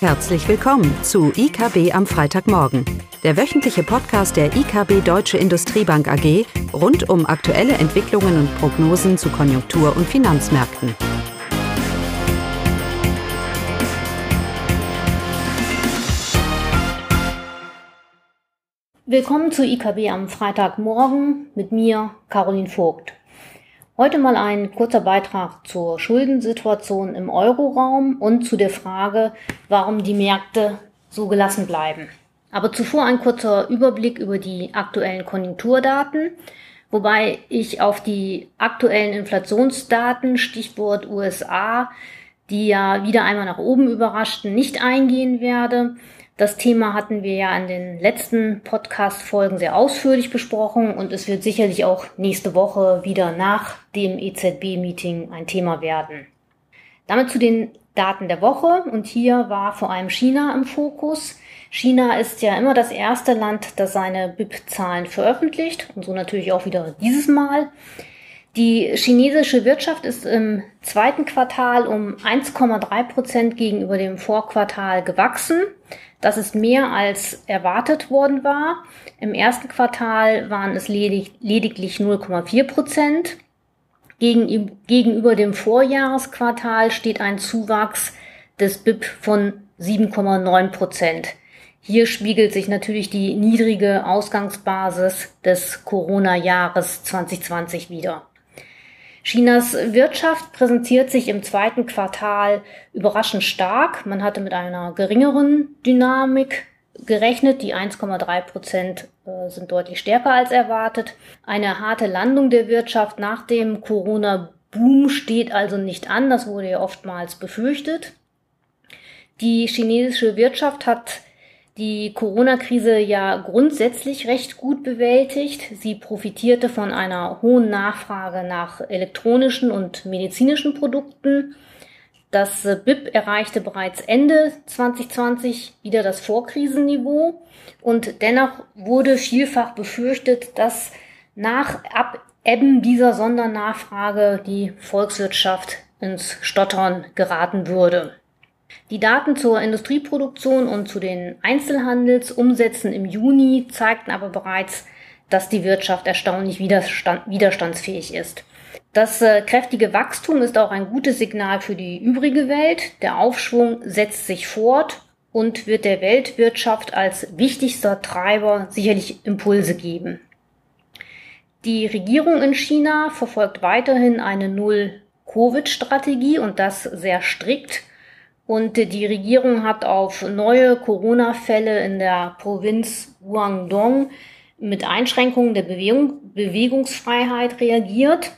Herzlich willkommen zu IKB am Freitagmorgen, der wöchentliche Podcast der IKB Deutsche Industriebank AG rund um aktuelle Entwicklungen und Prognosen zu Konjunktur- und Finanzmärkten. Willkommen zu IKB am Freitagmorgen mit mir, Caroline Vogt. Heute mal ein kurzer Beitrag zur Schuldensituation im Euroraum und zu der Frage, warum die Märkte so gelassen bleiben. Aber zuvor ein kurzer Überblick über die aktuellen Konjunkturdaten, wobei ich auf die aktuellen Inflationsdaten, Stichwort USA, die ja wieder einmal nach oben überraschten, nicht eingehen werde. Das Thema hatten wir ja in den letzten Podcast-Folgen sehr ausführlich besprochen und es wird sicherlich auch nächste Woche wieder nach dem EZB-Meeting ein Thema werden. Damit zu den Daten der Woche und hier war vor allem China im Fokus. China ist ja immer das erste Land, das seine BIP-Zahlen veröffentlicht und so natürlich auch wieder dieses Mal. Die chinesische Wirtschaft ist im zweiten Quartal um 1,3 Prozent gegenüber dem Vorquartal gewachsen. Das ist mehr als erwartet worden war. Im ersten Quartal waren es ledig, lediglich 0,4 Prozent. gegenüber dem Vorjahresquartal steht ein Zuwachs des BIP von 7,9 Prozent. Hier spiegelt sich natürlich die niedrige Ausgangsbasis des Corona-Jahres 2020 wieder. Chinas Wirtschaft präsentiert sich im zweiten Quartal überraschend stark. Man hatte mit einer geringeren Dynamik gerechnet. Die 1,3 Prozent äh, sind deutlich stärker als erwartet. Eine harte Landung der Wirtschaft nach dem Corona-Boom steht also nicht an. Das wurde ja oftmals befürchtet. Die chinesische Wirtschaft hat die Corona-Krise ja grundsätzlich recht gut bewältigt. Sie profitierte von einer hohen Nachfrage nach elektronischen und medizinischen Produkten. Das BIP erreichte bereits Ende 2020 wieder das Vorkrisenniveau und dennoch wurde vielfach befürchtet, dass nach Abebben dieser Sondernachfrage die Volkswirtschaft ins Stottern geraten würde. Die Daten zur Industrieproduktion und zu den Einzelhandelsumsätzen im Juni zeigten aber bereits, dass die Wirtschaft erstaunlich widerstand, widerstandsfähig ist. Das äh, kräftige Wachstum ist auch ein gutes Signal für die übrige Welt. Der Aufschwung setzt sich fort und wird der Weltwirtschaft als wichtigster Treiber sicherlich Impulse geben. Die Regierung in China verfolgt weiterhin eine Null-Covid-Strategie und das sehr strikt. Und die Regierung hat auf neue Corona-Fälle in der Provinz Guangdong mit Einschränkungen der Bewegung, Bewegungsfreiheit reagiert.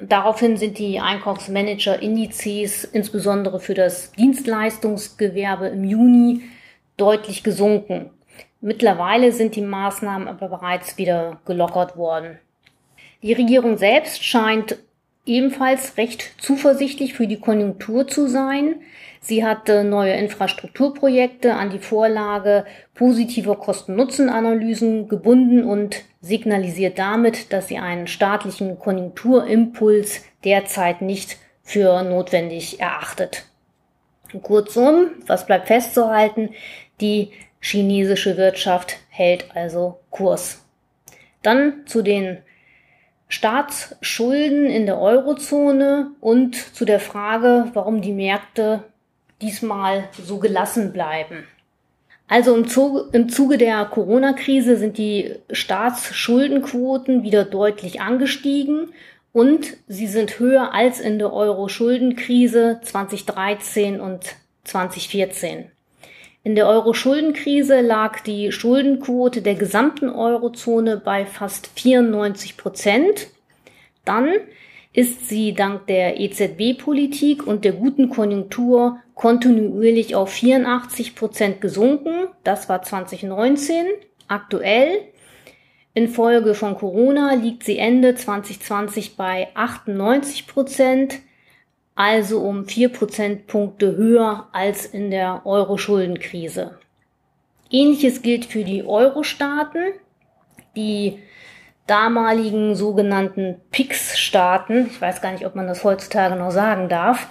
Daraufhin sind die Einkaufsmanager-Indizes insbesondere für das Dienstleistungsgewerbe im Juni deutlich gesunken. Mittlerweile sind die Maßnahmen aber bereits wieder gelockert worden. Die Regierung selbst scheint ebenfalls recht zuversichtlich für die Konjunktur zu sein. Sie hatte neue Infrastrukturprojekte an die Vorlage positiver Kosten-Nutzen-Analysen gebunden und signalisiert damit, dass sie einen staatlichen Konjunkturimpuls derzeit nicht für notwendig erachtet. Kurzum, was bleibt festzuhalten? Die chinesische Wirtschaft hält also Kurs. Dann zu den Staatsschulden in der Eurozone und zu der Frage, warum die Märkte diesmal so gelassen bleiben. Also im Zuge, im Zuge der Corona-Krise sind die Staatsschuldenquoten wieder deutlich angestiegen und sie sind höher als in der Euro-Schuldenkrise 2013 und 2014. In der Euro-Schuldenkrise lag die Schuldenquote der gesamten Eurozone bei fast 94 Prozent. Dann ist sie dank der EZB-Politik und der guten Konjunktur kontinuierlich auf 84 Prozent gesunken. Das war 2019. Aktuell Infolge von Corona liegt sie Ende 2020 bei 98 Prozent also um vier Prozentpunkte höher als in der Euro-Schuldenkrise. Ähnliches gilt für die Euro-Staaten. Die damaligen sogenannten PIX-Staaten, ich weiß gar nicht, ob man das heutzutage noch sagen darf,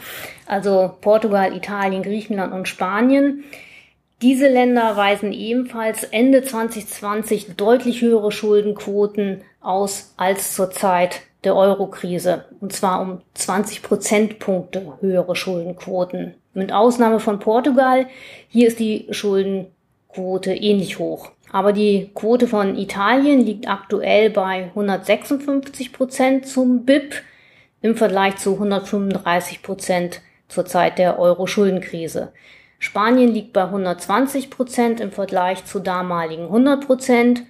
also Portugal, Italien, Griechenland und Spanien. Diese Länder weisen ebenfalls Ende 2020 deutlich höhere Schuldenquoten aus als zur Zeit der Eurokrise. Und zwar um 20 Prozentpunkte höhere Schuldenquoten. Mit Ausnahme von Portugal. Hier ist die Schuldenquote ähnlich hoch. Aber die Quote von Italien liegt aktuell bei 156 Prozent zum BIP im Vergleich zu 135 Prozent zur Zeit der Euro-Schuldenkrise. Spanien liegt bei 120 Prozent im Vergleich zu damaligen 100 Prozent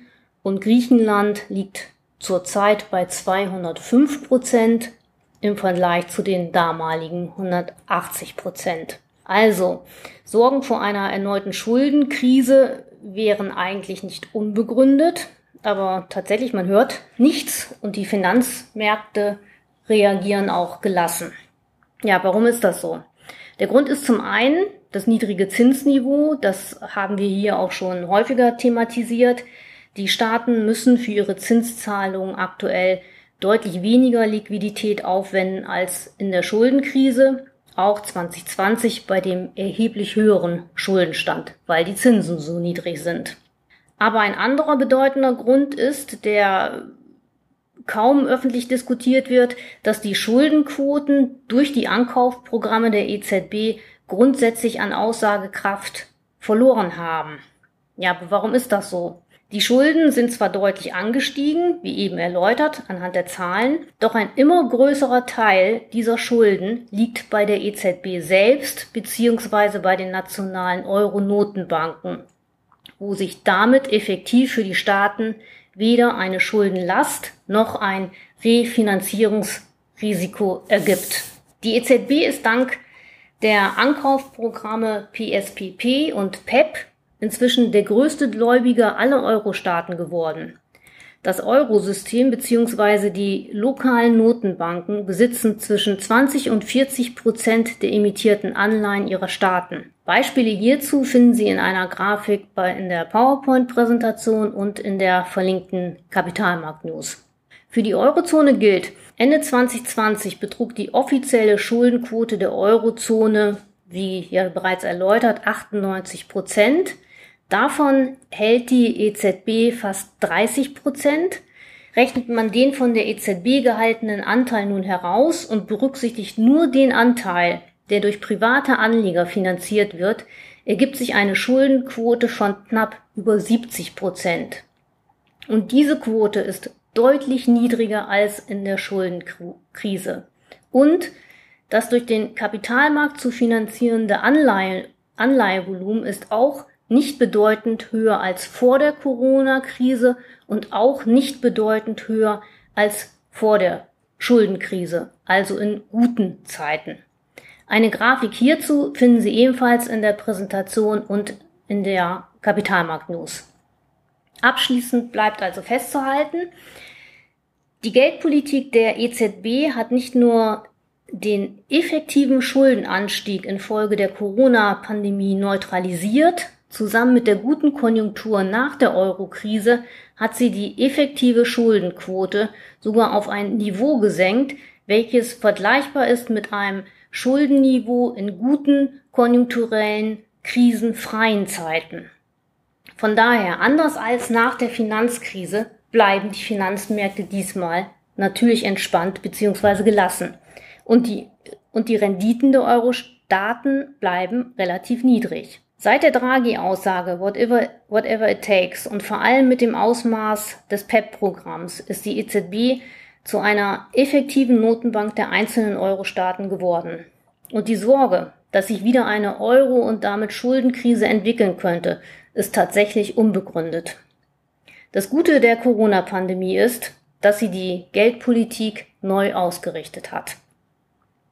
und Griechenland liegt zurzeit bei 205 Prozent im Vergleich zu den damaligen 180 Prozent. Also, Sorgen vor einer erneuten Schuldenkrise wären eigentlich nicht unbegründet, aber tatsächlich, man hört nichts und die Finanzmärkte reagieren auch gelassen. Ja, warum ist das so? Der Grund ist zum einen das niedrige Zinsniveau, das haben wir hier auch schon häufiger thematisiert. Die Staaten müssen für ihre Zinszahlungen aktuell deutlich weniger Liquidität aufwenden als in der Schuldenkrise, auch 2020 bei dem erheblich höheren Schuldenstand, weil die Zinsen so niedrig sind. Aber ein anderer bedeutender Grund ist, der kaum öffentlich diskutiert wird, dass die Schuldenquoten durch die Ankaufprogramme der EZB grundsätzlich an Aussagekraft verloren haben. Ja, aber warum ist das so? Die Schulden sind zwar deutlich angestiegen, wie eben erläutert anhand der Zahlen, doch ein immer größerer Teil dieser Schulden liegt bei der EZB selbst bzw. bei den nationalen Euro-Notenbanken, wo sich damit effektiv für die Staaten weder eine Schuldenlast noch ein Refinanzierungsrisiko ergibt. Die EZB ist dank der Ankaufprogramme PSPP und PEP inzwischen der größte Gläubiger aller Euro-Staaten geworden. Das Eurosystem bzw. die lokalen Notenbanken besitzen zwischen 20 und 40 Prozent der emittierten Anleihen ihrer Staaten. Beispiele hierzu finden Sie in einer Grafik bei, in der PowerPoint-Präsentation und in der verlinkten Kapitalmarkt-News. Für die Eurozone gilt, Ende 2020 betrug die offizielle Schuldenquote der Eurozone, wie ja bereits erläutert, 98 Prozent. Davon hält die EZB fast 30 Prozent. Rechnet man den von der EZB gehaltenen Anteil nun heraus und berücksichtigt nur den Anteil, der durch private Anleger finanziert wird, ergibt sich eine Schuldenquote von knapp über 70 Prozent. Und diese Quote ist deutlich niedriger als in der Schuldenkrise. Und das durch den Kapitalmarkt zu finanzierende Anleihe, Anleihevolumen ist auch nicht bedeutend höher als vor der Corona-Krise und auch nicht bedeutend höher als vor der Schuldenkrise, also in guten Zeiten. Eine Grafik hierzu finden Sie ebenfalls in der Präsentation und in der Kapitalmarkt-News. Abschließend bleibt also festzuhalten, die Geldpolitik der EZB hat nicht nur den effektiven Schuldenanstieg infolge der Corona-Pandemie neutralisiert, Zusammen mit der guten Konjunktur nach der Eurokrise hat sie die effektive Schuldenquote sogar auf ein Niveau gesenkt, welches vergleichbar ist mit einem Schuldenniveau in guten konjunkturellen, krisenfreien Zeiten. Von daher, anders als nach der Finanzkrise, bleiben die Finanzmärkte diesmal natürlich entspannt bzw. gelassen. Und die, und die Renditen der Euro-Staaten bleiben relativ niedrig. Seit der Draghi-Aussage whatever, whatever it takes und vor allem mit dem Ausmaß des PEP-Programms ist die EZB zu einer effektiven Notenbank der einzelnen Euro-Staaten geworden. Und die Sorge, dass sich wieder eine Euro- und damit Schuldenkrise entwickeln könnte, ist tatsächlich unbegründet. Das Gute der Corona-Pandemie ist, dass sie die Geldpolitik neu ausgerichtet hat.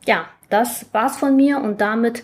Ja, das war's von mir und damit